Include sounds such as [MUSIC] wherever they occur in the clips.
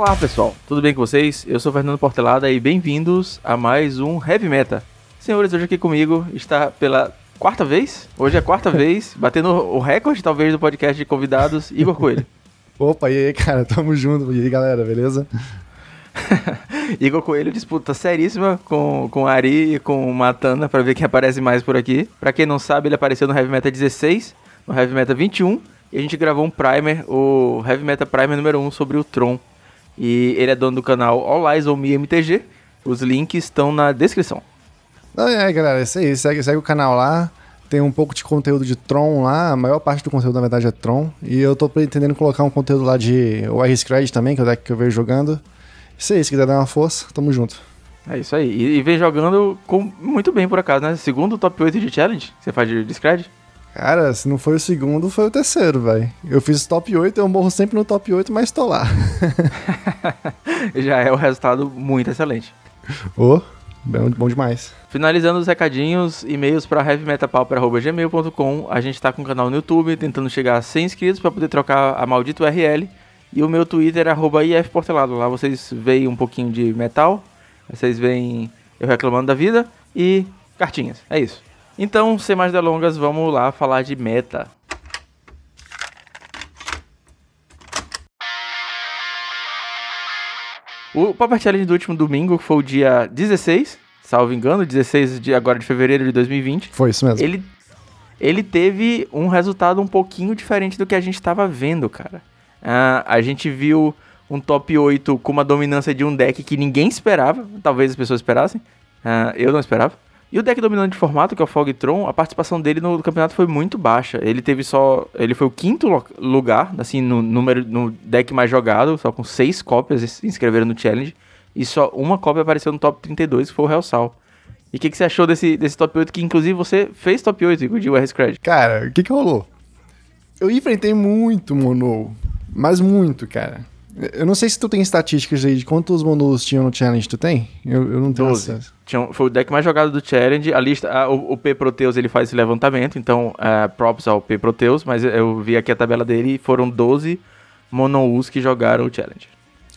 Olá pessoal, tudo bem com vocês? Eu sou Fernando Portelada e bem-vindos a mais um Heavy Meta. Senhores, hoje aqui comigo está pela quarta vez, hoje é a quarta [LAUGHS] vez, batendo o recorde talvez do podcast de convidados, Igor Coelho. [LAUGHS] Opa, e aí cara, tamo junto, e aí galera, beleza? [LAUGHS] Igor Coelho disputa seríssima com, com Ari e com Matana para ver quem aparece mais por aqui. Para quem não sabe, ele apareceu no Heavy Meta 16, no Heavy Meta 21 e a gente gravou um primer, o Heavy Meta Primer número 1 sobre o Tron. E ele é dono do canal All Eyes on Me MTG. Os links estão na descrição. É, galera, é isso aí. Segue, segue o canal lá. Tem um pouco de conteúdo de Tron lá. A maior parte do conteúdo, na verdade, é Tron. E eu tô pretendendo colocar um conteúdo lá de OR Scred também, que é o deck que eu vejo jogando. Isso aí, se quiser dar uma força, tamo junto. É isso aí. E, e vem jogando com, muito bem, por acaso, né? Segundo top 8 de challenge que você faz de, de Scred. Cara, se não foi o segundo, foi o terceiro, velho. Eu fiz top 8, eu morro sempre no top 8, mas tô lá. [LAUGHS] Já é o resultado muito excelente. Ô, oh, bom, bom demais. Finalizando os recadinhos, e-mails para heavymetapauper.gmail.com. A gente tá com um canal no YouTube, tentando chegar a 100 inscritos para poder trocar a maldita URL. E o meu Twitter é ifportelado. Lá vocês veem um pouquinho de metal, vocês veem eu reclamando da vida e cartinhas. É isso. Então, sem mais delongas, vamos lá falar de meta. O Pauper Challenge do último domingo foi o dia 16, salvo engano, 16 de agora de fevereiro de 2020. Foi isso mesmo. Ele, ele teve um resultado um pouquinho diferente do que a gente estava vendo, cara. Uh, a gente viu um top 8 com uma dominância de um deck que ninguém esperava, talvez as pessoas esperassem. Uh, eu não esperava. E o deck dominante de formato, que é o Fogtron, a participação dele no campeonato foi muito baixa. Ele teve só. Ele foi o quinto lugar, assim, no número no deck mais jogado, só com seis cópias se inscreveram no challenge. E só uma cópia apareceu no top 32, que foi o Real Sal. E o que, que, você achou desse, desse top 8? Que inclusive você fez top 8, Igor, de Scratch. Cara, o que, que rolou? Eu enfrentei muito mono. Mas muito, cara. Eu não sei se tu tem estatísticas aí de quantos monos tinham no challenge, tu tem? Eu, eu não tenho 12. acesso. Tinha, foi o deck mais jogado do challenge. A lista, a, o, o, P Proteus ele faz esse levantamento, então uh, props ao P Proteus, mas eu vi aqui a tabela dele e foram 12 monous que jogaram o challenge.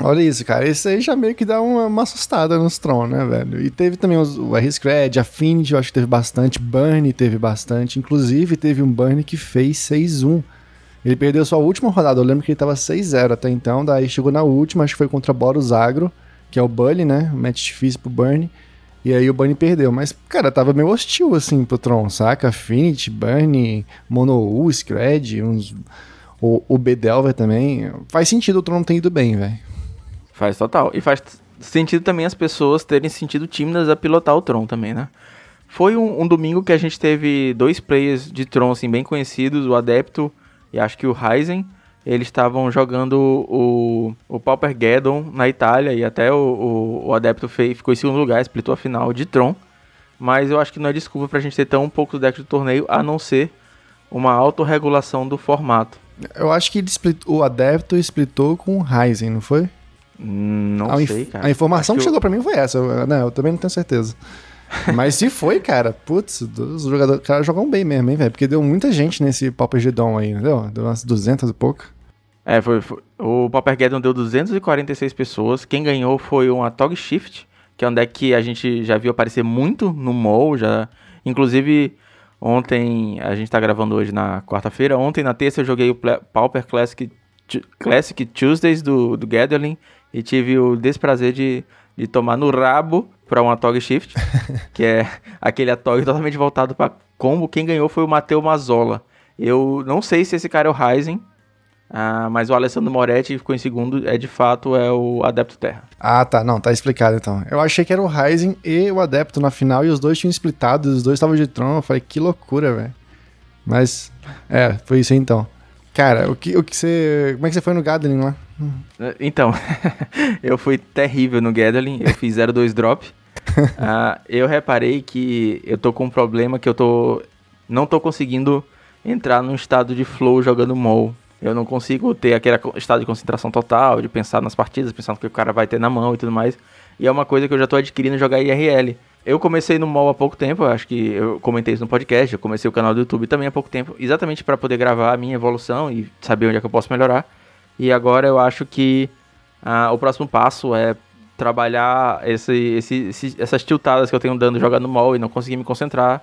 Olha isso, cara. Isso aí já meio que dá uma, uma assustada nos Tron, né, velho? E teve também os, o R-Scred, Affinity, eu acho que teve bastante. Burn teve bastante. Inclusive, teve um Burn que fez 6-1. Ele perdeu sua última rodada. Eu lembro que ele tava 6-0 até então. Daí chegou na última, acho que foi contra Boros Agro, que é o Bully, né? Um match difícil pro Burn. E aí o Bunny perdeu. Mas, cara, tava meio hostil, assim, pro Tron, saca? Affinity, Bunny, U, Scred, uns... O, o B-Delver também. Faz sentido o Tron ter ido bem, velho. Faz total. E faz sentido também as pessoas terem sentido tímidas a pilotar o Tron também, né? Foi um, um domingo que a gente teve dois players de Tron, assim, bem conhecidos. O Adepto e acho que o Ryzen, eles estavam jogando o, o Pauper Geddon na Itália e até o, o, o Adepto fez, ficou em segundo lugar, splitou a final de Tron. Mas eu acho que não é desculpa pra gente ter tão poucos decks do torneio, a não ser uma autorregulação do formato. Eu acho que split, o Adepto splitou com o Ryzen, não foi? Não a sei, cara. A informação que, que chegou eu... para mim foi essa, eu, né, eu também não tenho certeza. [LAUGHS] Mas se foi, cara, putz, os jogadores, caras jogam bem mesmo, hein, velho? Porque deu muita gente nesse Pauper Gedon aí, entendeu? Deu umas 200 e pouco. É, foi, foi. O Pauper Geddon deu 246 pessoas. Quem ganhou foi um Atog Shift, que é um deck que a gente já viu aparecer muito no mall, já. Inclusive, ontem, a gente tá gravando hoje na quarta-feira. Ontem, na terça, eu joguei o Pauper Classic, Classic Tuesdays do, do Gathering e tive o desprazer de, de tomar no rabo para um Atog Shift, [LAUGHS] que é aquele Atog totalmente voltado para combo. Quem ganhou foi o Matteo Mazzola. Eu não sei se esse cara é o Ryzen, ah, mas o Alessandro Moretti ficou em segundo, é de fato é o Adepto Terra. Ah, tá. Não, tá explicado então. Eu achei que era o Ryzen e o Adepto na final e os dois tinham splitado, os dois estavam de Tron. Eu falei, que loucura, velho. Mas, é, foi isso aí então. Cara, o que, o que você. Como é que você foi no Gathering lá? Então, [LAUGHS] eu fui terrível no Gathering, eu fiz 0-2 drop. uh, [LAUGHS] eu reparei que eu tô com um problema que eu tô. Não tô conseguindo entrar num estado de flow jogando mol. Eu não consigo ter aquele estado de concentração total, de pensar nas partidas, pensar no que o cara vai ter na mão e tudo mais. E é uma coisa que eu já tô adquirindo jogar IRL. Eu comecei no mol há pouco tempo, acho que eu comentei isso no podcast, eu comecei o canal do YouTube também há pouco tempo, exatamente para poder gravar a minha evolução e saber onde é que eu posso melhorar. E agora eu acho que Ah, o próximo passo é trabalhar esse, esse, esse, essas tiltadas que eu tenho dando jogando mall e não conseguir me concentrar,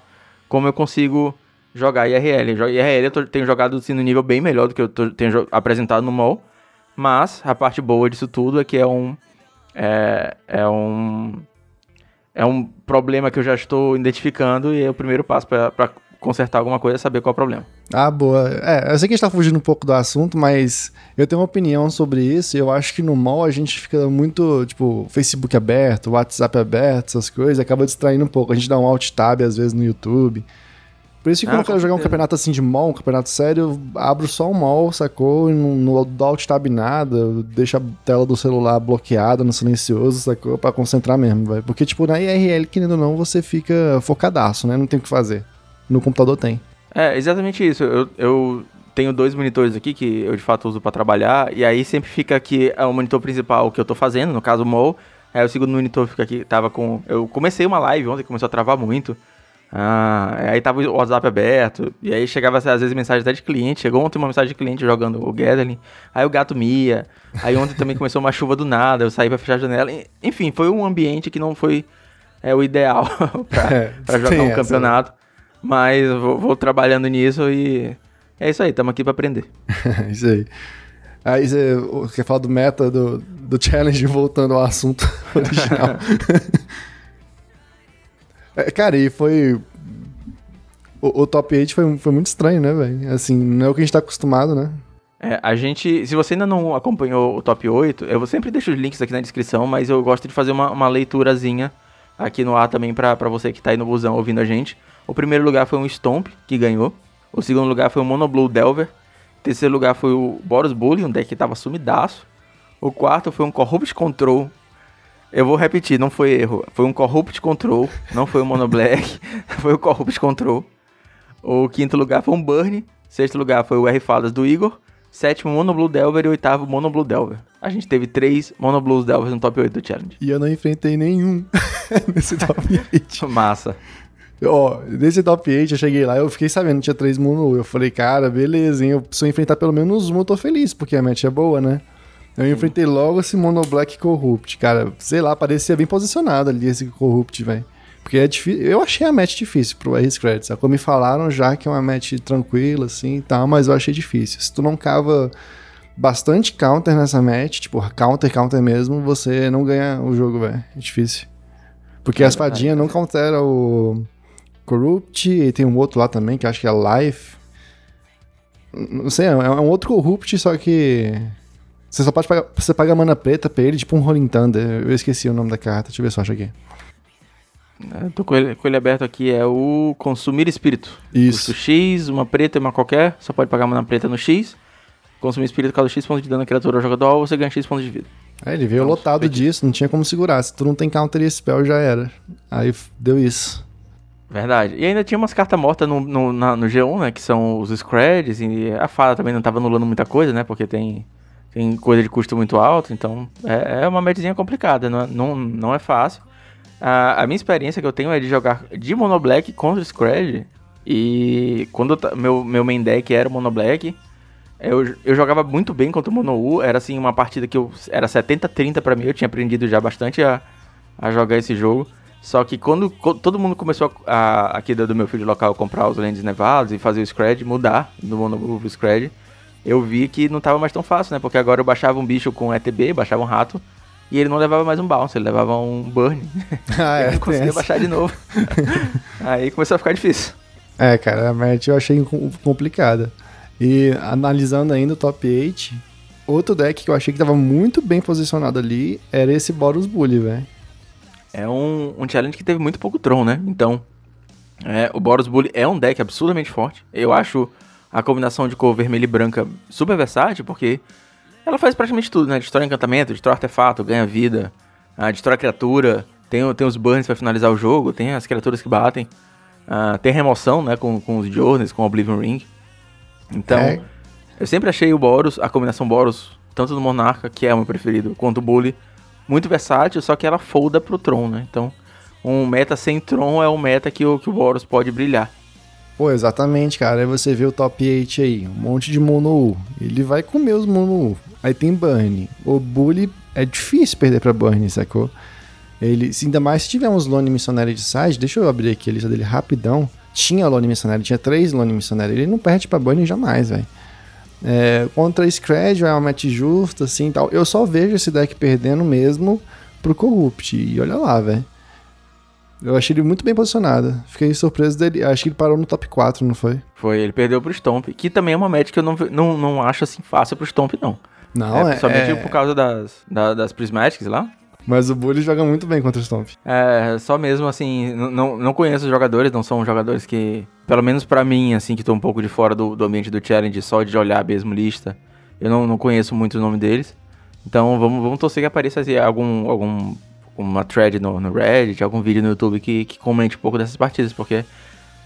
como eu consigo jogar IRL. IRL eu tô, tenho jogado assim, no nível bem melhor do que eu tô, tenho apresentado no mall, mas a parte boa disso tudo é que é um é, é um é um problema que eu já estou identificando e é o primeiro passo para consertar alguma coisa é saber qual é o problema. Ah, boa. É, eu sei que a gente tá fugindo um pouco do assunto, mas eu tenho uma opinião sobre isso. Eu acho que no mall a gente fica muito, tipo, Facebook aberto, WhatsApp aberto, essas coisas, acaba distraindo um pouco. A gente dá um alt tab às vezes no YouTube. Por isso que ah, quando eu quero jogar um campeonato assim de mall, um campeonato sério, eu abro só o mall, sacou? E não, não dou alt tab nada, deixo a tela do celular bloqueada no silencioso, sacou? Pra concentrar mesmo, velho. Porque, tipo, na IRL, querendo ou não, você fica focadaço, né? Não tem o que fazer. No computador tem. É, exatamente isso. Eu, eu tenho dois monitores aqui que eu de fato uso para trabalhar, e aí sempre fica aqui é o monitor principal que eu tô fazendo, no caso o mall. Aí o segundo monitor fica aqui, tava com. Eu comecei uma live ontem, começou a travar muito. Ah, aí tava o WhatsApp aberto, e aí chegava às vezes mensagem até de cliente. Chegou ontem uma mensagem de cliente jogando o Gathering, aí o gato mia. Aí ontem também começou uma chuva do nada, eu saí pra fechar a janela. Enfim, foi um ambiente que não foi é, o ideal [LAUGHS] pra, é, pra jogar um essa, né? campeonato. Mas vou, vou, trabalhando nisso e é isso aí, estamos aqui para aprender. [LAUGHS] isso aí. Aí você quer falar do meta do, do challenge [LAUGHS] voltando ao assunto original. É, cara, e foi. O, o, top 8 foi, foi muito estranho, né, velho? Assim, não é o que a gente tá acostumado, né? É, a gente. Se você ainda não acompanhou o top 8, eu sempre deixo os links aqui na descrição, mas eu gosto de fazer uma, uma leiturazinha aqui no ar também pra, você que tá aí no busão ouvindo a gente. O primeiro lugar foi um Stomp, que ganhou. O segundo lugar foi o Monoblue Delver. O terceiro lugar foi o Boros Bully, um deck que tava sumidaço. O quarto foi um Corrupt Control, eu vou repetir, não foi erro. Foi um Corrupt Control, não foi o Mono Black, [LAUGHS] foi o Corrupt Control. O quinto lugar foi um Burn. Sexto lugar foi o R Fadas do Igor. Sétimo, Mono Blue Delver. E oitavo, Mono Blue Delver. A gente teve três Mono Blues Delvers no top 8 do Challenge. E eu não enfrentei nenhum [LAUGHS] nesse top [LAUGHS] 8. Massa. Ó, nesse top 8 eu cheguei lá, eu fiquei sabendo que tinha três Mono. Eu falei, cara, beleza, hein? Eu, eu enfrentar pelo menos um, eu tô feliz, porque a match é boa, né? Eu enfrentei logo esse Mono Black Corrupt, cara. Sei lá, parecia bem posicionado ali esse Corrupt, velho. Porque é difícil. Eu achei a match difícil pro R Credits. Como me falaram já que é uma match tranquila, assim e tal, mas eu achei difícil. Se tu não cava bastante counter nessa match, tipo, counter, counter mesmo, você não ganha o jogo, velho. É difícil. Porque é, as fadinhas não countera o Corrupt, e tem um outro lá também, que acho que é Life. Não sei, é um outro Corrupt, só que você só pode pagar. Você paga mana preta pra ele, tipo um Rolling Thunder. Eu esqueci o nome da carta, deixa eu ver se eu acho aqui. Eu é, tô com ele, com ele aberto aqui, é o Consumir Espírito. Isso. Custo X, uma preta e uma qualquer, só pode pagar mana preta no X. Consumir Espírito causa X pontos de dano à criatura ao jogador, você ganha X pontos de vida. É, ele veio então, lotado disso, não tinha como segurar. Se tu não tem counter e spell, já era. Aí deu isso. Verdade. E ainda tinha umas cartas mortas no, no, na, no G1, né? Que são os Screds, e a fada também não tava anulando muita coisa, né? Porque tem tem coisa de custo muito alto, então é, é uma medzinha complicada, não, é, não, não é fácil. A, a, minha experiência que eu tenho é de jogar de Mono Black contra Scred, e quando eu, meu, meu main deck era o Mono Black, eu, eu jogava muito bem contra o Mono U, era assim uma partida que eu, era 70-30 para mim, eu tinha aprendido já bastante a, a jogar esse jogo. Só que quando, todo mundo começou a, a, aqui do meu filho local comprar os lentes nevados e fazer o Scred, mudar do Mono U pro Scred, eu vi que não tava mais tão fácil, né? Porque agora eu baixava um bicho com ETB, baixava um rato, e ele não levava mais um bounce, ele levava um burn. [LAUGHS] Ah, é, eu não conseguia baixar de novo. [LAUGHS] Aí começou a ficar difícil. É, cara, a match eu achei complicada. E analisando ainda o top 8, outro deck que eu achei que tava muito bem posicionado ali era esse Boros Bully, velho. É um, um challenge que teve muito pouco Tron, né? Então, é, o Boros Bully é um deck absurdamente forte. Eu acho a combinação de cor vermelha e branca super versátil, porque ela faz praticamente tudo, né? Destrói encantamento, destrói artefato, ganha vida, uh, destrói criatura, tem, tem os burns para finalizar o jogo, tem as criaturas que batem, uh, tem remoção, né? Com, com os Journeys, com o Oblivion Ring. Então, é. eu sempre achei o Boros, a combinação Boros, tanto do Monarca, que é o meu preferido, quanto o Bully, muito versátil, só que ela folda pro Tron, né? Então, um meta sem Tron é um meta que o, que o Boros pode brilhar. Pô, exatamente, cara. Aí você vê o top 8 aí, um monte de mono U. Ele vai comer os mono U. aí tem Burn. O Bully é difícil perder pra Burn, sacou? Ele, ainda mais se tiver uns Lone Missionary de side, deixa eu abrir aqui a lista dele rapidão. Tinha Lone Missionary, tinha três Lone Missionary. Ele não perde pra Burn jamais, velho. É, contra Scred é uma match justa, assim tal. Eu só vejo esse deck perdendo mesmo pro Corrupt. E olha lá, velho. Eu achei ele muito bem posicionado. Fiquei surpreso dele. Acho que ele parou no top 4, não foi? Foi, ele perdeu pro Stomp, que também é uma match que eu não, não, não acho assim fácil pro Stomp, não. Não, é. é. Somente é... por causa das, da, das Prismatics lá. Mas o Bully joga muito bem contra o Stomp. É, só mesmo assim, não, não conheço os jogadores, não são jogadores que, pelo menos para mim, assim, que tô um pouco de fora do, do ambiente do challenge, só de olhar mesmo lista, eu não, não conheço muito o nome deles. Então vamos, vamos torcer que apareça assim, algum, algum uma thread no, no Reddit, algum vídeo no YouTube que, que comente um pouco dessas partidas, porque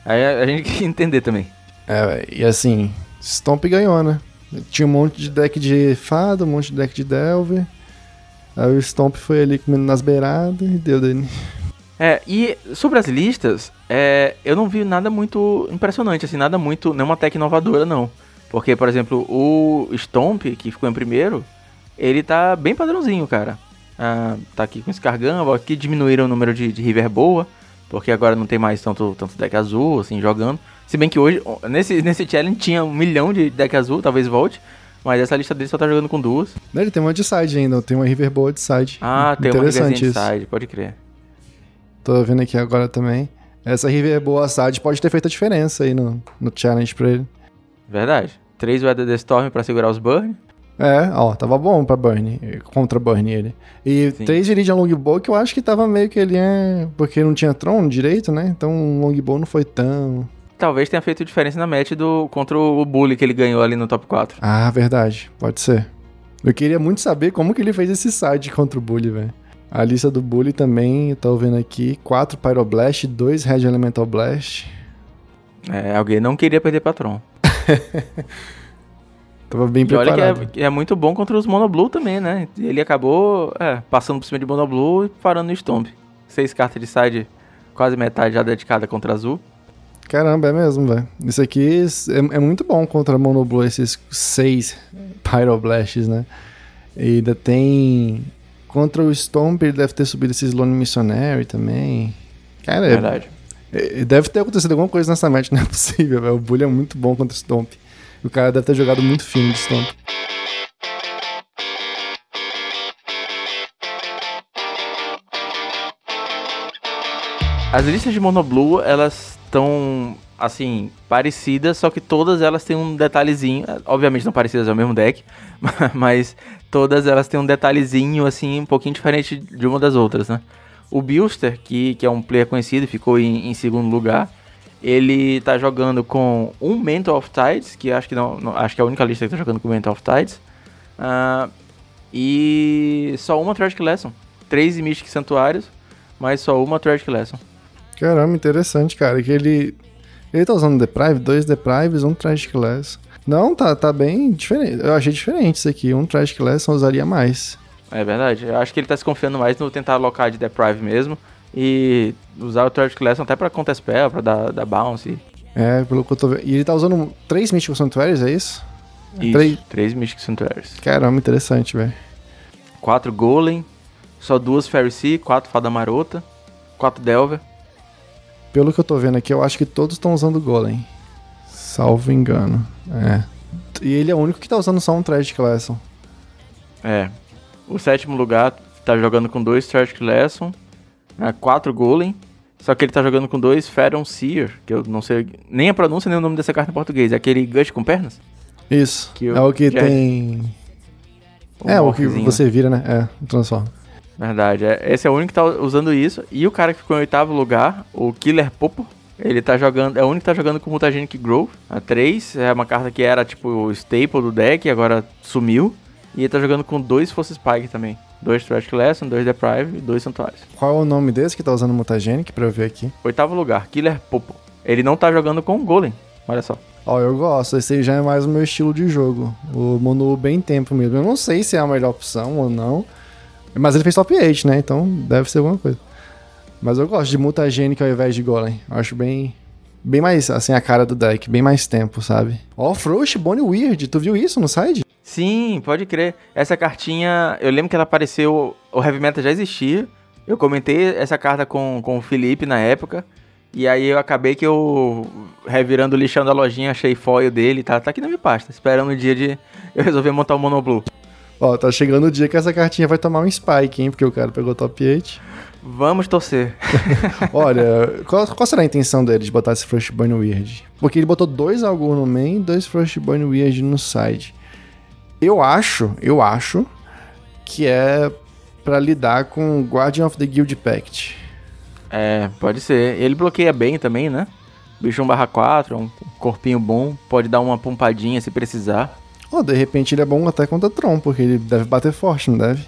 aí a, a gente [LAUGHS] quer entender também. É, e assim, Stomp ganhou, né? Tinha um monte de deck de fada, um monte de deck de Delver. Aí o Stomp foi ali comendo nas beiradas e deu dele. É, e sobre as listas, é, eu não vi nada muito impressionante, assim, nada muito, nenhuma tech inovadora, não. Porque, por exemplo, o Stomp, que ficou em primeiro, ele tá bem padrãozinho, cara. Ah, tá aqui com Scargamba, aqui diminuíram o número de, de River Boa, porque agora não tem mais tanto, tanto deck azul, assim, jogando. Se bem que hoje, nesse, nesse challenge tinha um milhão de deck azul, talvez volte. Mas essa lista dele só tá jogando com duas. Ele tem uma de side ainda, tem uma River Boa de side. Ah, tem uma de side, pode crer. Tô vendo aqui agora também. Essa River Boa side pode ter feito a diferença aí no, no challenge pra ele. Verdade. Três Weather the Storm pra segurar os burn. É, ó, tava bom pra Burn, contra Burn ele. E Sim. três Iridian Longbow que eu acho que tava meio que ele é. Porque não tinha Tron direito, né? Então o Longbow não foi tão. Talvez tenha feito diferença na match do, contra o Bully que ele ganhou ali no top 4. Ah, verdade. Pode ser. Eu queria muito saber como que ele fez esse side contra o Bully, velho. A lista do Bully também, eu tô vendo aqui, 4 Pyroblast, 2 Red Elemental Blast. É, alguém não queria perder Patron. [LAUGHS] Tava bem preparado. E olha que é, é, muito bom contra os Monoblue também, né? Ele acabou é, passando por cima de Monoblue e parando no Stomp. Seis cartas de side, quase metade já dedicada contra azul. Caramba, é mesmo, velho. Isso aqui é, é, muito bom contra Monoblue, esses seis Pyroblasts, né? E ainda tem... Contra o Stomp, ele deve ter subido esses Lone Missionary também. Cara, é Verdade. É, deve ter acontecido alguma coisa nessa match, [LAUGHS] não é possível, velho. O Bully é muito bom contra o Stomp. O cara deve ter jogado muito Stomp. As listas de Monoblue, elas estão, assim, parecidas, só que todas elas têm um detalhezinho. Obviamente não parecidas ao mesmo deck, [LAUGHS] mas todas elas têm um detalhezinho, assim, um pouquinho diferente de uma das outras, né? O Bilster, que, que é um player conhecido, ficou em, em segundo lugar ele tá jogando com um Mental of Tides, que acho que não, não, acho que é a única lista que tá jogando com Mental of Tides. Uh, e só uma Tragic Lesson. Três Mystic Santuários, mas só uma Tragic Lesson. Caramba, interessante, cara. Que ele. Ele tá usando Deprive, dois Deprives, um Tragic Lesson. Não, tá, tá bem diferente. Eu achei diferente isso aqui. Um Tragic Lesson usaria mais. É verdade. Eu acho que ele tá se confiando mais no tentar alocar de Deprive mesmo e usar o Tragic Lesson até pra Counter Spell, pra dar, dar bounce. É, pelo que eu tô vendo. E ele tá usando três Mystical Sanctuaries, é isso? Isso, três, três Mystic Sanctuaries. Caramba, interessante, velho. Quatro Golem, só duas Fairy Sea, quatro Fada Marota, quatro Delver. Pelo que eu tô vendo aqui, eu acho que todos estão usando Golem. Salvo engano. É. E ele é o único que tá usando só um Tragic Lesson. É. O sétimo lugar tá jogando com dois Tragic Lesson né, quatro Golem. Só que ele tá jogando com dois Feron Seer, que eu não sei nem a pronúncia nem o nome dessa carta em português. É aquele Gush com pernas? Isso. É o que tem. é, o que você vira, né? É, transforma. Verdade. É, esse é o único que tá usando isso. E o cara que ficou em oitavo lugar, o Killer Popo, ele tá jogando. É o único que tá jogando com Mutagenic Growth. A 3 é uma carta que era tipo o staple do deck, agora sumiu. E ele tá jogando com dois Force Spike também. Dois Tragic Lesson, dois Deprive e dois Santuários. Qual é o nome desse que tá usando Mutagenic pra eu ver aqui? Oitavo lugar, Killer Popo. Ele não tá jogando com Golem, olha só. Ó, oh, eu gosto, esse aí já é mais o meu estilo de jogo. O Monu bem tempo mesmo. Eu não sei se é a melhor opção ou não. Mas ele fez top 8, né? Então deve ser alguma coisa. Mas eu gosto de Mutagenic ao invés de Golem. Eu acho bem. Bem mais, assim, a cara do deck. Bem mais tempo, sabe? Ó, oh, Frost, Bonnie Weird. Tu viu isso no side? Sim, pode crer. Essa cartinha, eu lembro que ela apareceu. O Heavy Metal já existia. Eu comentei essa carta com, com o Felipe na época. E aí eu acabei que eu, revirando, lixando a lojinha, achei foil dele, tá, tá aqui na minha pasta, esperando o dia de [LAUGHS] eu resolver montar o Monoblue. Ó, tá chegando o dia que essa cartinha vai tomar um spike, hein, porque o cara pegou top 8. Vamos torcer. [LAUGHS] Olha, qual, qual, será a intenção dele de botar esse Frostburn Weird? Porque ele botou dois Algur no main e dois Frostburn Weird no side. Eu acho, eu acho que é para lidar com Guardian of the Guild Pact. É, pode ser. Ele bloqueia bem também, né? Bicho 1 barra 4, um corpinho bom, pode dar uma pompadinha se precisar. Oh, de repente ele é bom até contra Tron, porque ele deve bater forte, não deve?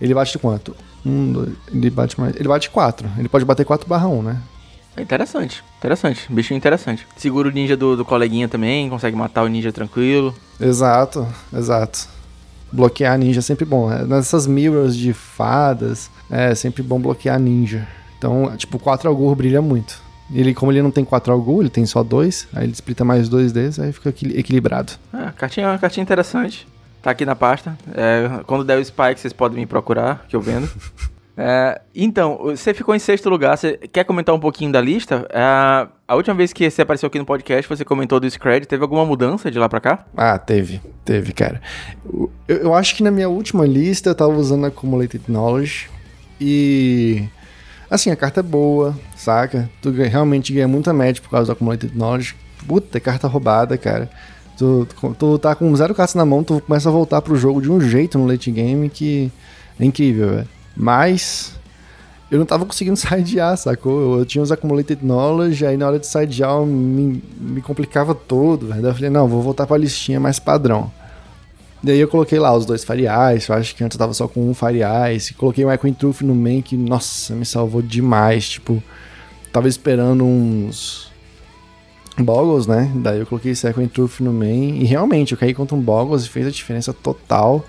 Ele bate quanto? Um, dois, ele bate mais. Ele bate 4. Ele pode bater 4 barra 1, né? É interessante, interessante. Bichinho interessante. Segura o ninja do, do coleguinha também, consegue matar o ninja tranquilo. Exato, exato. Bloquear ninja é sempre bom. Né? Nessas mirrors de fadas, é sempre bom bloquear ninja. Então, tipo, 4 Algur brilha muito. Ele, como ele não tem 4 Algur, ele tem só 2, aí ele splita mais dois desses, aí fica equilibrado. É, cartinha, cartinha interessante. Tá aqui na pasta. É, quando der o Spike, vocês podem me procurar, que eu vendo. [LAUGHS] É, então, você ficou em sexto lugar. Você quer comentar um pouquinho da lista? É, a última vez que você apareceu aqui no podcast, você comentou do Scred. Teve alguma mudança de lá pra cá? Ah, teve. Teve, cara. Eu, eu acho que na minha última lista eu tava usando Accumulated Knowledge. E. Assim, a carta é boa, saca? Tu realmente ganha muita match por causa do Accumulated Knowledge. Puta, carta roubada, cara. Tu, tu, tu tá com zero cartas na mão, tu começa a voltar pro jogo de um jeito no late game que é incrível, velho. Mas eu não tava conseguindo [LAUGHS] sidear, sacou? Eu tinha os accumulated knowledge, aí na hora de sidear me, me complicava todo, velho. Daí eu falei, não, vou voltar pra listinha mais padrão. Daí eu coloquei lá os dois Ice, eu acho que antes eu tava só com um Ice. Coloquei um Echo Truth no main que, nossa, me salvou demais. Tipo, tava esperando uns Boggles, né? Daí eu coloquei esse Echo Truth no main. E realmente, eu caí contra um Boggles e fez a diferença total.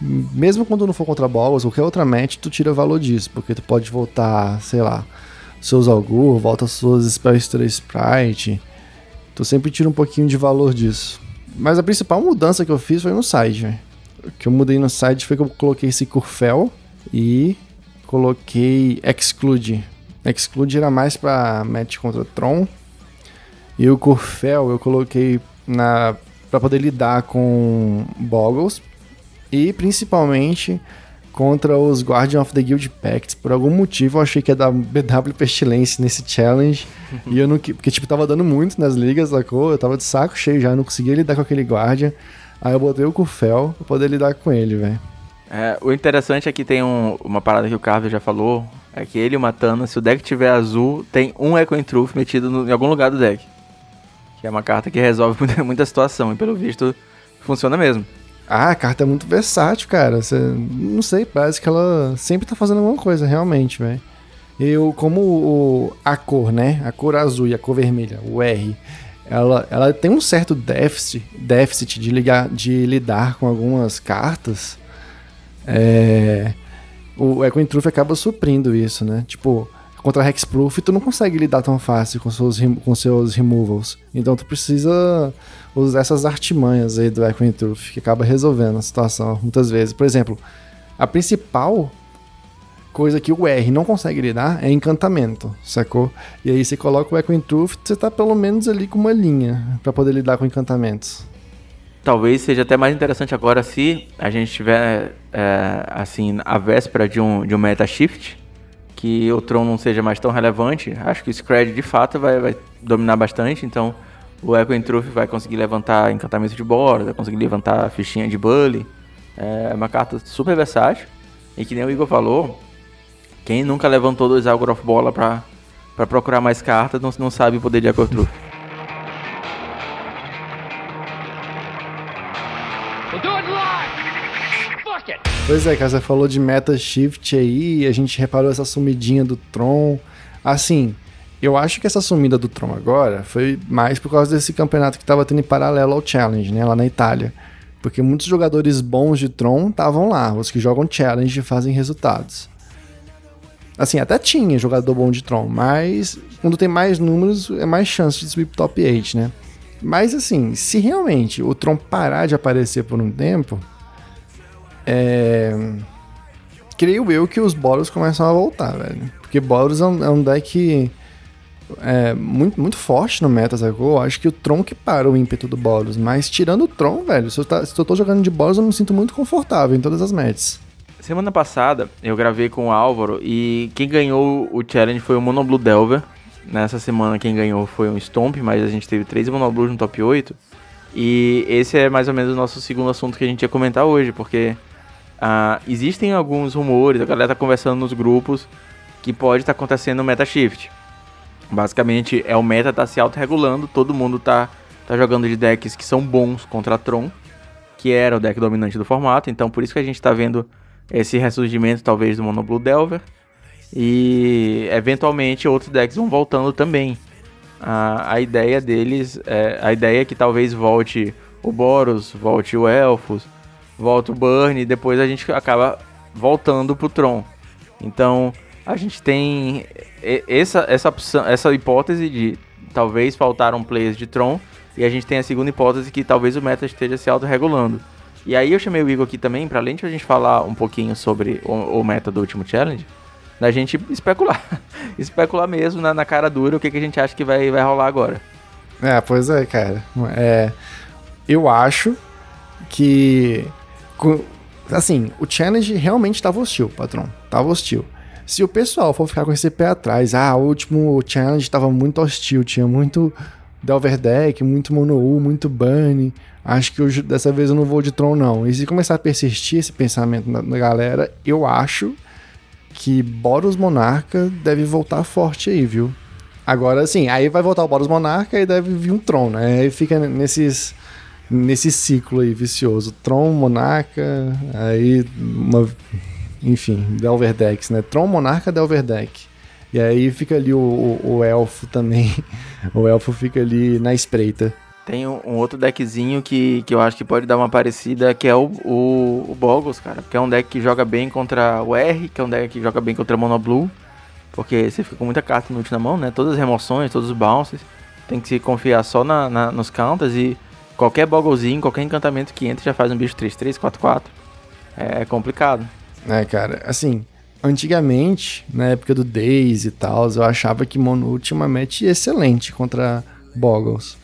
Mesmo quando não for contra Boggles, qualquer outra match, tu tira valor disso. Porque tu pode voltar, sei lá, seus Algur, volta suas Spell Sprite. Tu sempre tira um pouquinho de valor disso. Mas a principal mudança que eu fiz foi no site, O que eu mudei no site foi que eu coloquei esse Curfel e coloquei Exclude. Exclude era mais pra match contra Tron e o Curfel eu coloquei na para poder lidar com Boggles e principalmente contra os Guardian of the Guild Pacts. Por algum motivo eu achei que ia dar BW Pestilence nesse challenge. e eu não. Porque, tipo, tava dando muito nas ligas, sacou? Eu tava de saco cheio já, não conseguia lidar com aquele Guardian. Aí eu botei o Curfel pra poder lidar com ele, velho. É, o interessante é que tem um, uma parada que o Carver já falou. É que ele e o Matana, se o deck tiver azul, tem um Echo Truth metido no, em algum lugar do deck. Que é uma carta que resolve [LAUGHS] muita, muita situação. E pelo visto, funciona mesmo. Ah, a carta é muito versátil, cara. Você, não sei, parece que ela sempre tá fazendo alguma coisa, realmente, velho. Eu, como o, a cor, né? A cor azul e a cor vermelha, o R, ela, ela tem um certo déficit, déficit de, ligar, de lidar com algumas cartas. É, o Truth acaba suprindo isso, né? Tipo, contra Hexproof, tu não consegue lidar tão fácil com seus, com seus removals. Então tu precisa usar essas artimanhas aí do Echoing Truth, que acaba resolvendo a situação muitas vezes. Por exemplo, a principal coisa que o R não consegue lidar é encantamento, sacou? E aí você coloca o Echoing Truth, você tá pelo menos ali com uma linha para poder lidar com encantamentos. Talvez seja até mais interessante agora se a gente tiver, é, assim, a véspera de um, de um meta shift, que o Tron não seja mais tão relevante, acho que o Scred de fato vai, vai dominar bastante, então o Echo Truth vai conseguir levantar encantamento de borda, vai conseguir levantar fichinha de Bully. É uma carta super versátil. E que nem o Igor falou, quem nunca levantou dois Algor of Bola pra, pra procurar mais cartas não, não sabe o poder de Echo Truth. Pois é, cara, você falou de meta shift aí, a gente reparou essa sumidinha do Tron. Assim, eu acho que essa sumida do Tron agora foi mais por causa desse campeonato que tava tendo em paralelo ao Challenge, né, lá na Itália. Porque muitos jogadores bons de Tron estavam lá, os que jogam Challenge e fazem resultados. Assim, até tinha jogador bom de Tron, mas quando tem mais números, é mais chance de subir pro top 8, né? Mas assim, se realmente o Tron parar de aparecer por um tempo, é... creio eu que os Boros começam a voltar, velho. Porque Boros é um, é um deck é, muito, muito forte no meta, sacou? Eu acho que o Tron que para o ímpeto do Boros. Mas tirando o Tron, velho, se eu, tá, se eu tô jogando de Boros, eu me sinto muito confortável em todas as matches. Semana passada eu gravei com o Álvaro e quem ganhou o challenge foi o Monoblue Delver. Nessa semana quem ganhou foi um Stomp, mas a gente teve três Monoblues no top 8. E esse é mais ou menos o nosso segundo assunto que a gente ia comentar hoje, porque uh, existem alguns rumores, a galera tá conversando nos grupos que pode estar tá acontecendo um meta shift. Basicamente é o meta tá se autorregulando, todo mundo tá, tá jogando de decks que são bons contra Tron, que era o deck dominante do formato, então por isso que a gente tá vendo esse ressurgimento talvez do Mono Blue Delver. E eventualmente outros decks vão voltando também. A, a ideia deles, é, a ideia é que talvez volte o Boros, volte o Elfos, volte o Burn, e depois a gente acaba voltando pro Tron. Então a gente tem essa, essa, opção, essa hipótese de talvez faltaram players de Tron, e a gente tem a segunda hipótese que talvez o meta esteja se autorregulando. E aí eu chamei o Igor aqui também, para além de a gente falar um pouquinho sobre o, o meta do último challenge, da gente especular. [LAUGHS] especular mesmo na, na, cara dura o que, que a gente acha que vai, vai rolar agora. É, pois é, cara. É, eu acho que. Assim, o challenge realmente estava hostil, patrão. Tava hostil. Se o pessoal for ficar com esse pé atrás, ah, o último challenge estava muito hostil, tinha muito Delver Deck, muito Mono U, muito Bunny. Acho que hoje, dessa vez eu não vou de Tron, não. E se começar a persistir esse pensamento na, na galera, eu acho que Boros Monarca deve voltar forte aí, viu? Agora sim, aí vai voltar o Boros Monarca e deve vir um Tron, né? Aí fica nesses nesse ciclo aí vicioso. Tron, Monarca, aí uma enfim, Delver Decks, né? Tron, Monarca, Delver Deck. E aí fica ali o, o, o, elfo também. [LAUGHS] o elfo fica ali na espreita. Tem um, um, outro deckzinho que, que eu acho que pode dar uma parecida, que é o, o, o Boggles, cara. Que é um deck que joga bem contra o R, que é um deck que joga bem contra Mono Blue. Porque você fica com muita carta inútil na mão, né? Todas as remoções, todos os bounces. Tem que se confiar só na, na nos counters e qualquer Bogglezinho, qualquer encantamento que entra já faz um bicho 3-3, 4-4. É complicado. É, cara, assim, antigamente, na época do Days e tal, eu achava que tinha uma match excelente contra Boggles.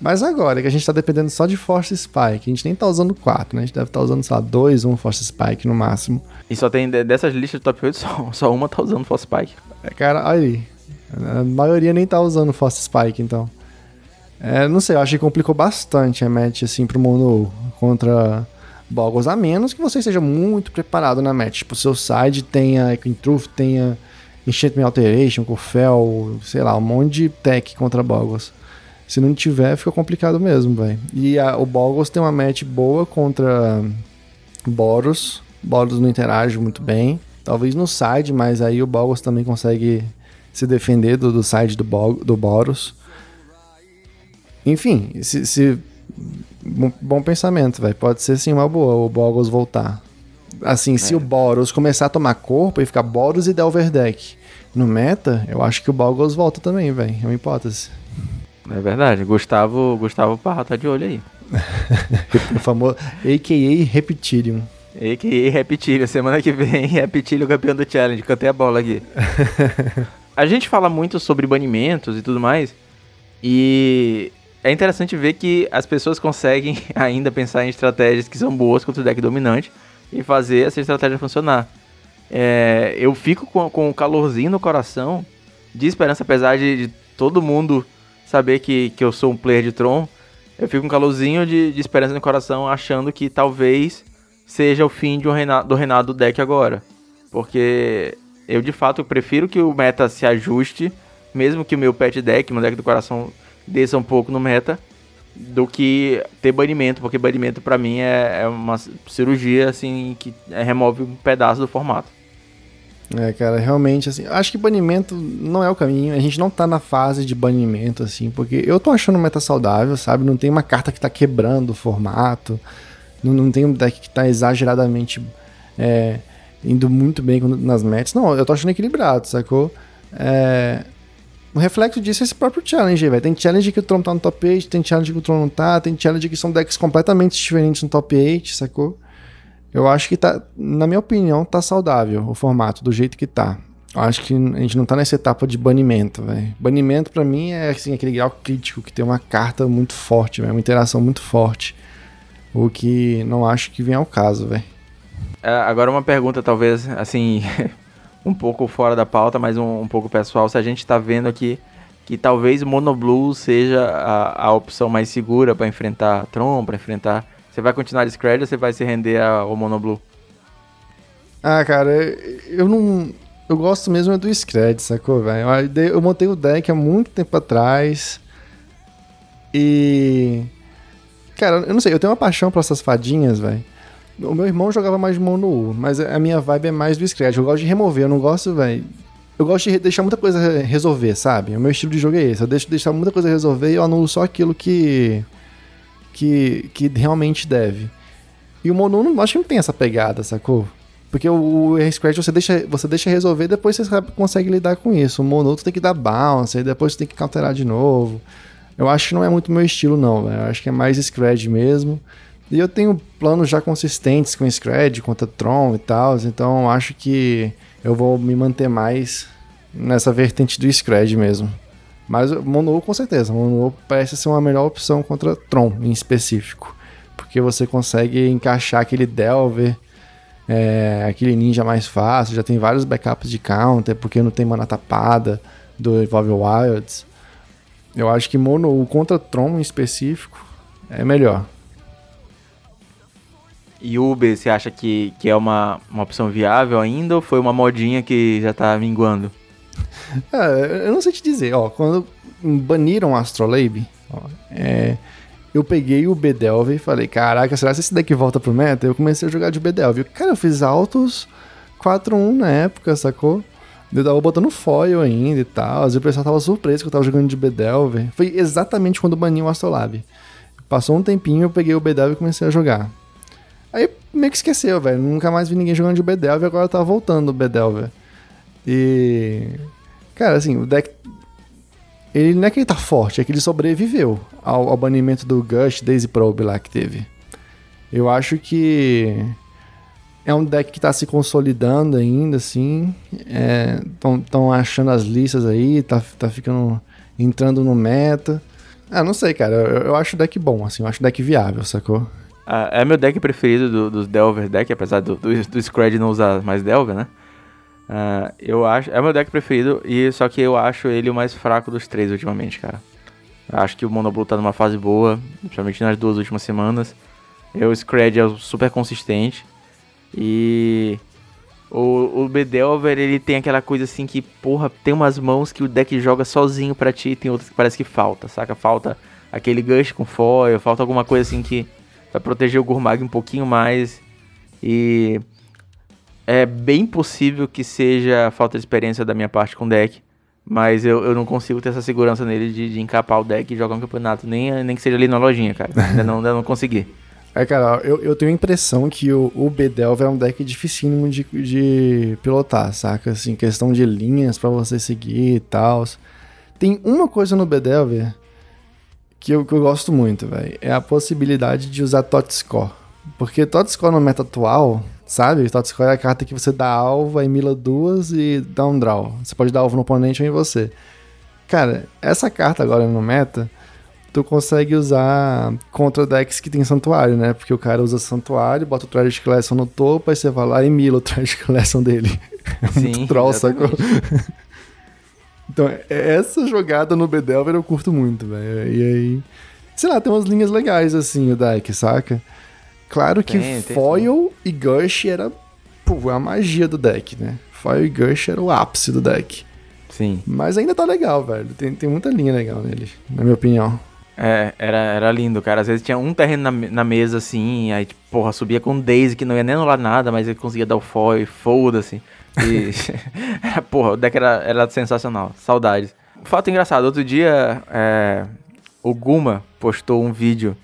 Mas agora que a gente tá dependendo só de Force Spike, a gente nem tá usando 4, né? A gente deve estar tá usando, sei lá, 2, 1 Force Spike no máximo. E só tem, dessas listas de top 8, [LAUGHS] só, só uma tá usando Force Spike. É, cara, olha aí. A maioria nem tá usando Force Spike, então. É, não sei, eu acho que complicou bastante a match, assim, pro Mono contra Boggles, a menos que você esteja muito preparado na match. Tipo, seu side tenha Equine Truth, tenha Enchantment Alteration, Kofel, sei lá, um monte de tech contra Boggles. Se não tiver, fica complicado mesmo, velho. E a, o Boggles tem uma match boa contra Boros. Boros não interage muito bem. Talvez no side, mas aí o Boggles também consegue se defender do, do side do, do Boros. Enfim, se, se bom pensamento, velho. Pode ser sim uma boa o Boros voltar. Assim, é. se o Boros começar a tomar corpo e ficar Boros e Delver Deck no meta, eu acho que o Boros volta também, velho. É uma hipótese. É verdade. Gustavo, Gustavo Parra tá de olho aí. [LAUGHS] o famoso AKA Reptilium. AKA Reptilium. Semana que vem, [LAUGHS] Reptilium campeão do Challenge. Cantei a bola aqui. [LAUGHS] a gente fala muito sobre banimentos e tudo mais. E é interessante ver que as pessoas conseguem [LAUGHS] ainda pensar em estratégias que são boas contra o deck dominante e fazer essa estratégia funcionar. É, eu fico com, com um calorzinho no coração de esperança, apesar de, de, todo mundo saber que, que eu sou um player de Tron. Eu fico com um calorzinho de, de esperança no coração, achando que talvez seja o fim de um do reinado do deck agora. Porque eu de fato prefiro que o meta se ajuste, mesmo que o meu pet deck, meu deck do coração desça um pouco no meta do que ter banimento, porque banimento para mim é, é, uma cirurgia assim que remove um pedaço do formato. É, cara, realmente assim, acho que banimento não é o caminho. A gente não tá na fase de banimento assim, porque eu tô achando meta saudável, sabe? Não tem uma carta que tá quebrando o formato. Não, não tem um deck que tá exageradamente é, indo muito bem nas metas. Não, eu tô achando equilibrado, sacou? É, o reflexo disso é esse próprio challenge, velho. Tem challenge que o Tron tá no top 8, tem challenge que o Tron não tá, tem challenge que são decks completamente diferentes no top 8, sacou? Eu acho que tá, na minha opinião, tá saudável o formato, do jeito que tá. Eu acho que a gente não tá nessa etapa de banimento, velho. Banimento para mim é assim, aquele grau crítico que tem uma carta muito forte, véio, uma interação muito forte. O que não acho que vem ao caso, velho. É, agora uma pergunta, talvez, assim, [LAUGHS] um pouco fora da pauta, mas um, um pouco pessoal. Se a gente tá vendo aqui que talvez Monoblue seja a, a opção mais segura para enfrentar Tron, para enfrentar. Você vai continuar de Scred ou você vai se render ao Monoblue? Ah, cara, eu não. Eu gosto mesmo do Scred, sacou, velho? Eu montei o deck há muito tempo atrás. E. Cara, eu não sei, eu tenho uma paixão por essas fadinhas, velho. O meu irmão jogava mais Mono mas a minha vibe é mais do Scred. Eu gosto de remover, eu não gosto, velho. Eu gosto de deixar muita coisa resolver, sabe? O meu estilo de jogo é esse. Eu deixo deixar muita coisa resolver e eu anulo só aquilo que. que, que realmente deve. E o Mono não acho que não tem essa pegada, sacou? Porque o, o Scratch você deixa, você deixa resolver depois você sabe, consegue lidar com isso. O Mono tu tem que dar bounce, aí depois você tem que counterar de novo. Eu acho que não é muito meu estilo, não, velho. Eu acho que é mais Scratch mesmo. E eu tenho planos já consistentes com Scred, contra Tron e tal, então acho que eu vou me manter mais nessa vertente do Scred mesmo. Mas Mono com certeza, Mono parece ser uma melhor opção contra Tron em específico, porque você consegue encaixar aquele Delver, é, aquele ninja mais fácil, já tem vários backups de counter, porque não tem mana tapada do Evolve Wilds. Eu acho que Mono contra Tron em específico é melhor. E Uber, você acha que, que é uma, uma opção viável ainda ou foi uma modinha que já tá minguando? [LAUGHS] É, eu não sei te dizer, ó, quando baniram o Astrolabe, ó, é, eu peguei o Bedelve e falei, caraca, será que esse deck volta pro meta? Eu comecei a jogar de Bedelve. Cara, eu fiz altos 4-1 na época, sacou? Eu tava botando foil ainda e tal, e o pessoal tava surpreso que eu tava jogando de Bedelve. Foi exatamente quando baniu o Astrolabe. Passou um tempinho, eu peguei o Bedelve e comecei a jogar. Aí meio que esqueceu, velho. Nunca mais vi ninguém jogando de Bedelver, agora tá voltando o Bedelver. E. Cara, assim, o deck. Ele não é que ele tá forte, é que ele sobreviveu ao, ao banimento do Gush Daisy Probe lá que teve. Eu acho que. É um deck que tá se consolidando ainda, assim. Estão é, achando as listas aí, tá, tá ficando. entrando no meta. Ah, não sei, cara. Eu, eu acho o deck bom, assim. Eu acho o deck viável, sacou? Uh, é meu deck preferido dos do Delver deck, apesar do, do, do Scred não usar mais Delver, né? Uh, eu acho. É meu deck preferido, e só que eu acho ele o mais fraco dos três ultimamente, cara. Acho que o Monoblue tá numa fase boa, principalmente nas duas últimas semanas. O Scred é super consistente. E. O, o Bedelver, ele tem aquela coisa assim que, porra, tem umas mãos que o deck joga sozinho pra ti e tem outras que parece que falta, saca? Falta aquele gush com foil, falta alguma coisa assim que vai proteger o Gurmag um pouquinho mais. E é bem possível que seja falta de experiência da minha parte com o deck. Mas eu, eu não consigo ter essa segurança nele de, de encapar o deck e jogar um campeonato. Nem, nem que seja ali na lojinha, cara. [LAUGHS] ainda, não, ainda não consegui. É, cara, eu, eu tenho a impressão que o, o Bedelver é um deck dificílimo de, de pilotar, saca? Assim, questão de linhas para você seguir e tal. Tem uma coisa no Bedelver que eu, que eu gosto muito, velho, é a possibilidade de usar Totscore. Porque Totscore no meta atual, sabe? Totscore é a carta que você dá alvo, aí mila duas e dá um draw. Você pode dar alvo no oponente ou em você. Cara, essa carta agora no meta, tu consegue usar contra decks que tem santuário, né? Porque o cara usa santuário, bota o Tragic Collection no topo, aí você vai lá e mila o Tragic [LAUGHS] Collection dele. Sim, troll, sacou? Então, é, essa jogada no Bedelver eu curto muito, velho. E aí. Sei lá, tem umas linhas legais assim, o deck, saca? Claro que tem, Foil tem, e Gush era. Pô, a magia do deck, né? Foil e Gush era o ápice do deck. Sim. Mas ainda tá legal, velho. Tem, tem muita linha legal nele, na minha opinião. É, era, era lindo, cara. Às vezes tinha um terreno na, na mesa assim, aí, tipo, porra, subia com Daisy que não ia nem anular nada, mas ele conseguia dar o foil, foda-se. E, [LAUGHS] porra, o deck era, era sensacional. Saudades. Fato engraçado, outro dia é, o Guma postou um vídeo.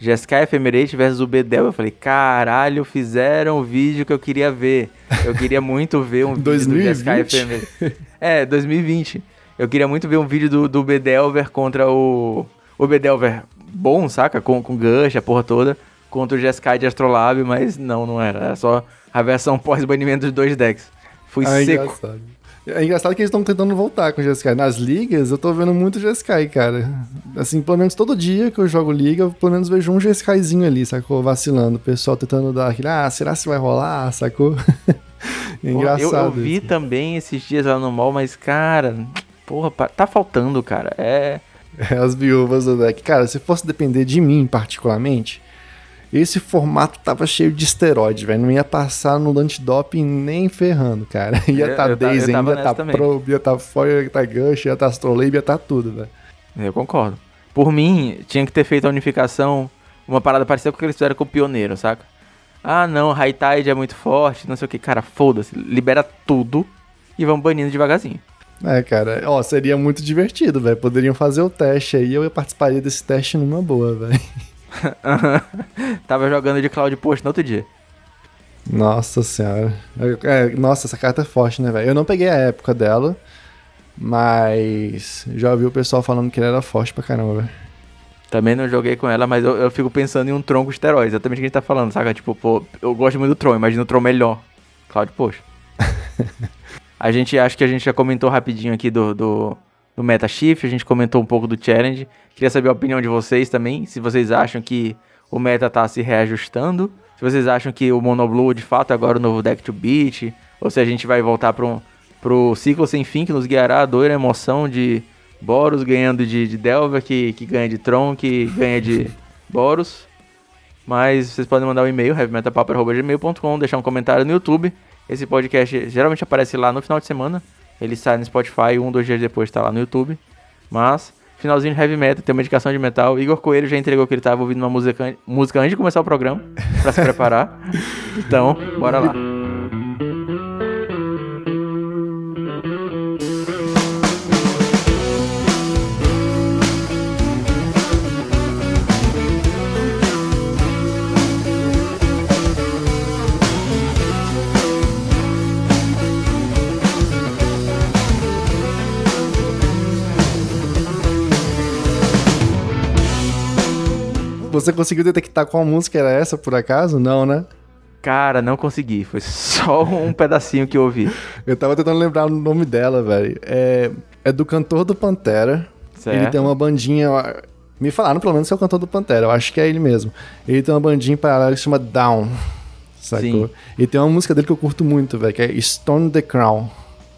GSK Ephemerate versus o Bedel. Eu falei, caralho, fizeram o vídeo que eu queria ver. Eu queria muito ver um [LAUGHS] vídeo 2020? do GSK Ephemerate. É, 2020. Eu queria muito ver um vídeo do, do Bedelver contra o. O Bedelver bom, saca? Com, com gancho, a porra toda. Contra o Jeskai de Astrolabe, mas não, não era. Era só a versão [LAUGHS] pós-banimento dos dois decks. Fui Ah, é seco. engraçado. É engraçado que eles estão tentando voltar com o GSK. Nas ligas, eu tô vendo muito GSK, cara. Assim, pelo menos todo dia que eu jogo liga, eu pelo menos vejo um GSKzinho ali, sacou? Vacilando. O pessoal tentando dar aquele, ah, será que vai rolar, sacou? [LAUGHS] é engraçado. eu, eu vi isso. também esses dias lá no mall, mas, cara, porra, tá faltando, cara. É. É, as viúvas do deck. Cara, se fosse depender de mim, particularmente, esse formato tava cheio de esteroide, velho. Não ia passar no antidoping nem ferrando, cara. [LAUGHS] Ia Eu- estar eu ta- eu Daisy, ia nessa estar também. Pro, ia estar Foil, ia estar Gush, ia estar Astrolabe, ia estar tudo, velho. Eu concordo. Por mim, tinha que ter feito a unificação, uma parada parecida com o que eles fizeram com o Pioneiro, saca? Ah, não, High Tide é muito forte, não sei o que. Cara, foda-se, libera tudo e vamos banindo devagarzinho. É, cara, ó, seria muito divertido, velho. Poderiam fazer o teste aí, eu participaria desse teste numa boa, velho. [LAUGHS] [LAUGHS] Tava jogando de Cloud Post no outro dia. Nossa senhora. É, nossa, essa carta é forte, né, velho? Eu não peguei a época dela, mas já ouvi o pessoal falando que ela era forte pra caramba, velho. Também não joguei com ela, mas eu, eu fico pensando em um tronco esteróide, exatamente o que a gente tá falando, saca? Tipo, pô, eu gosto muito do Tron, imagina o Tron melhor. Cloud Post. [LAUGHS] a gente, acho que a gente já comentou rapidinho aqui do, do, do Meta Shift, a gente comentou um pouco do Challenge. Queria saber a opinião de vocês também, se vocês acham que o meta tá se reajustando, se vocês acham que o Monoblue de fato é agora o novo deck to beat, ou se a gente vai voltar para um, pro ciclo sem fim que nos guiará a dor e a emoção de Boros ganhando de, de Delver, que, que ganha de Tron, que ganha de Boros. Mas vocês podem mandar um e-mail, heavymetalpapo.gmail.com, deixar um comentário no YouTube. Esse podcast geralmente aparece lá no final de semana. Ele sai no Spotify, um, dois dias depois está lá no YouTube. Mas, finalzinho de Heavy Metal, tem uma indicação de metal. Igor Coelho já entregou que ele estava ouvindo uma música, música antes de começar o programa, para se preparar. [LAUGHS] Então, bora lá. Você conseguiu detectar qual música era essa, por acaso? Não, né? Cara, não consegui. Foi só um [LAUGHS] pedacinho que eu ouvi. Eu tava tentando lembrar o nome dela, velho. É, é do cantor do Pantera. Certo? Ele tem uma bandinha. Me falaram pelo menos que é o cantor do Pantera, eu acho que é ele mesmo. Ele tem uma bandinha paralela que se chama Down. Sacou? Sim. E tem uma música dele que eu curto muito, velho, que é Stone the Crown.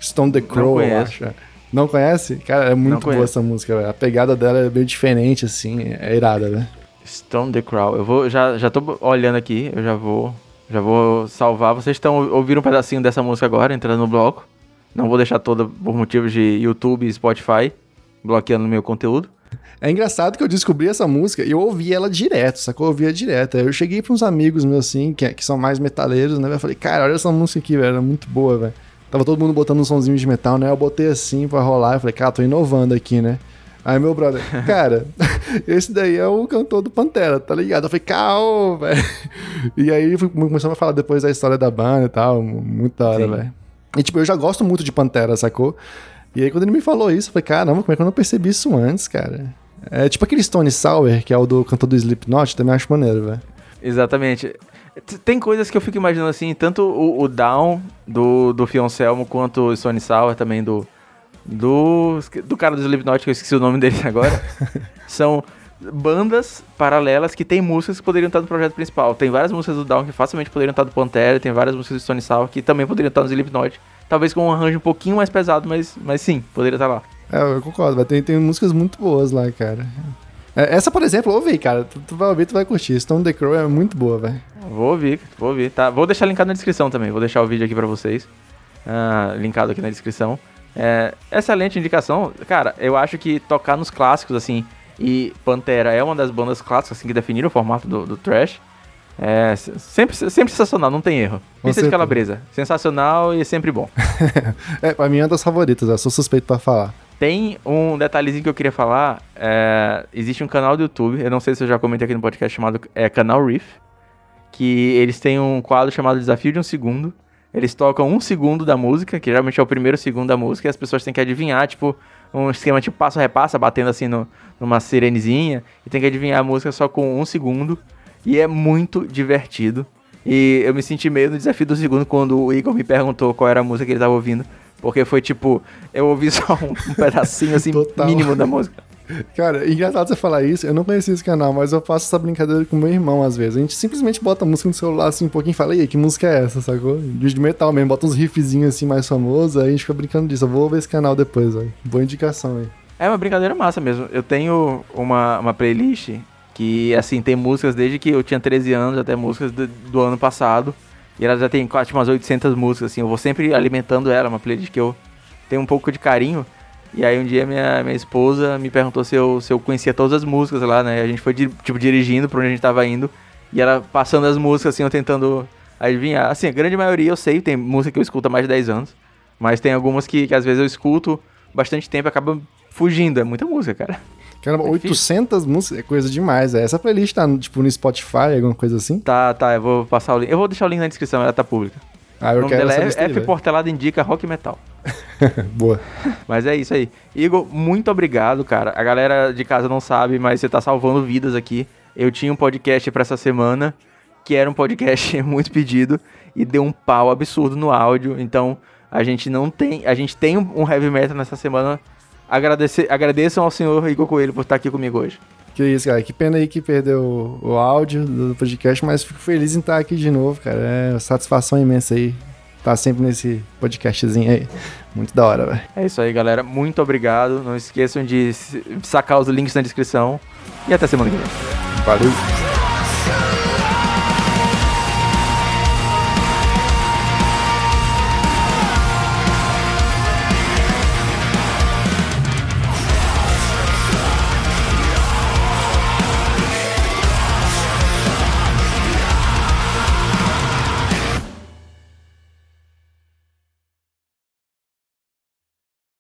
Stone the Crow, eu acho. Não conhece? Cara, é muito boa essa música, velho. A pegada dela é bem diferente, assim, é irada, né? Stone the Crow. Eu vou, já, já tô olhando aqui, eu já vou, já vou salvar. Vocês estão ouvindo um pedacinho dessa música agora, entrando no bloco. Não vou deixar toda por motivos de YouTube e Spotify, bloqueando meu conteúdo. É engraçado que eu descobri essa música e eu ouvi ela direto, sacou? Eu ouvia direto. Aí eu cheguei pra uns amigos meus, assim, que, que são mais metaleiros, né? Eu falei, cara, olha essa música aqui, velho, é muito boa, velho. Tava todo mundo botando um sonzinho de metal, né? Eu botei assim pra rolar. Eu falei, cara, tô inovando aqui, né? Aí meu brother, [LAUGHS] cara, [LAUGHS] esse daí é o cantor do Pantera, tá ligado? Eu falei, caô, velho. E aí começamos a falar depois da história da banda e tal, muito da hora, velho. E tipo, eu já gosto muito de Pantera, sacou? E aí quando ele me falou isso, eu falei, caramba, como é que eu não percebi isso antes, cara? É tipo aquele Stone Sour, que é o do cantor do Slipknot, também acho maneiro, velho. Exatamente. Tem coisas que eu fico imaginando assim, tanto o, o Down do, do Fioncelmo quanto o Sony Sour também do, do. do cara do Slipknot, que eu esqueci o nome dele agora. [LAUGHS] são bandas paralelas que tem músicas que poderiam estar no projeto principal. Tem várias músicas do Down que facilmente poderiam estar do Pantera, tem várias músicas do Sony Sour que também poderiam estar no Slipknot. Talvez com um arranjo um pouquinho mais pesado, mas, mas sim, poderia estar lá. É, eu concordo. Tem, tem músicas muito boas lá, cara. É, essa, por exemplo, ouve aí, cara. Tu, tu vai ouvir, tu vai curtir. Stone the Crow é muito boa, velho. Vou ouvir, vou ouvir. Tá, vou deixar linkado na descrição também. Vou deixar o vídeo aqui pra vocês. ah, linkado aqui na descrição. É, excelente indicação. Cara, eu acho que tocar nos clássicos, assim, e Pantera é uma das bandas clássicas assim, que definiram o formato do, do Trash. É se- sempre, sempre sensacional, não tem erro. Pista de calabresa. Sensacional e sempre bom. [LAUGHS] É, pra mim é uma das favoritas, eu sou suspeito pra falar. Tem um detalhezinho que eu queria falar. é, existe um canal do YouTube, eu não sei se eu já comentei aqui no podcast, chamado é, Canal Riff. Que eles têm um quadro chamado Desafio de um Segundo. Eles tocam um segundo da música, que geralmente é o primeiro segundo da música, e as pessoas têm que adivinhar, tipo, um esquema tipo passo-repassa, batendo assim no, numa sirenezinha, e tem que adivinhar a música só com um segundo. E é muito divertido. E eu me senti meio no desafio do segundo quando o Igor me perguntou qual era a música que ele tava ouvindo. Porque foi tipo, eu ouvi só um, um pedacinho assim, [LAUGHS] Total. mínimo da música. Cara, engraçado você falar isso. Eu não conhecia esse canal, mas eu faço essa brincadeira com meu irmão às vezes. A gente simplesmente bota a música no celular assim um pouquinho e fala, aí, que música é essa, sacou? De metal mesmo, bota uns riffzinhos assim mais famosos, aí a gente fica brincando disso. Eu vou ver esse canal depois, velho. Boa indicação aí. É uma brincadeira massa mesmo. Eu tenho uma, uma playlist que, assim, tem músicas desde que eu tinha 13 anos até músicas do, do ano passado. E ela já tem quase umas 800 músicas, assim. Eu vou sempre alimentando ela, uma playlist que eu tenho um pouco de carinho. E aí um dia minha, minha esposa me perguntou se eu, se eu conhecia todas as músicas lá, né? A gente foi, tipo, dirigindo pra onde a gente tava indo. E ela passando as músicas, assim, eu tentando adivinhar. Assim, a grande maioria eu sei, tem música que eu escuto há mais de 10 anos. Mas tem algumas que, que às vezes eu escuto bastante tempo e acaba fugindo. É muita música, cara. Caramba, é 800 músicas é coisa demais. É. Essa playlist tá, tipo, no Spotify, alguma coisa assim? Tá, tá. Eu vou passar o link. Eu vou deixar o link na descrição, ela tá pública. Ah, eu o nome dela é F Portelada Indica Rock Metal. [LAUGHS] Boa. Mas é isso aí. Igor, muito obrigado, cara. A galera de casa não sabe, mas você tá salvando vidas aqui. Eu tinha um podcast para essa semana, que era um podcast [LAUGHS] muito pedido, e deu um pau absurdo no áudio. Então, a gente não tem. A gente tem um heavy metal nessa semana. Agradecer, agradeçam ao senhor Igor Coelho por estar aqui comigo hoje. Que isso, cara. Que pena aí que perdeu o, áudio do podcast, mas fico feliz em estar aqui de novo, cara. É satisfação imensa aí. Tá sempre nesse podcastzinho aí. Muito da hora, velho. É isso aí, galera. Muito obrigado. Não esqueçam de sacar os links na descrição. E até semana que vem. Valeu.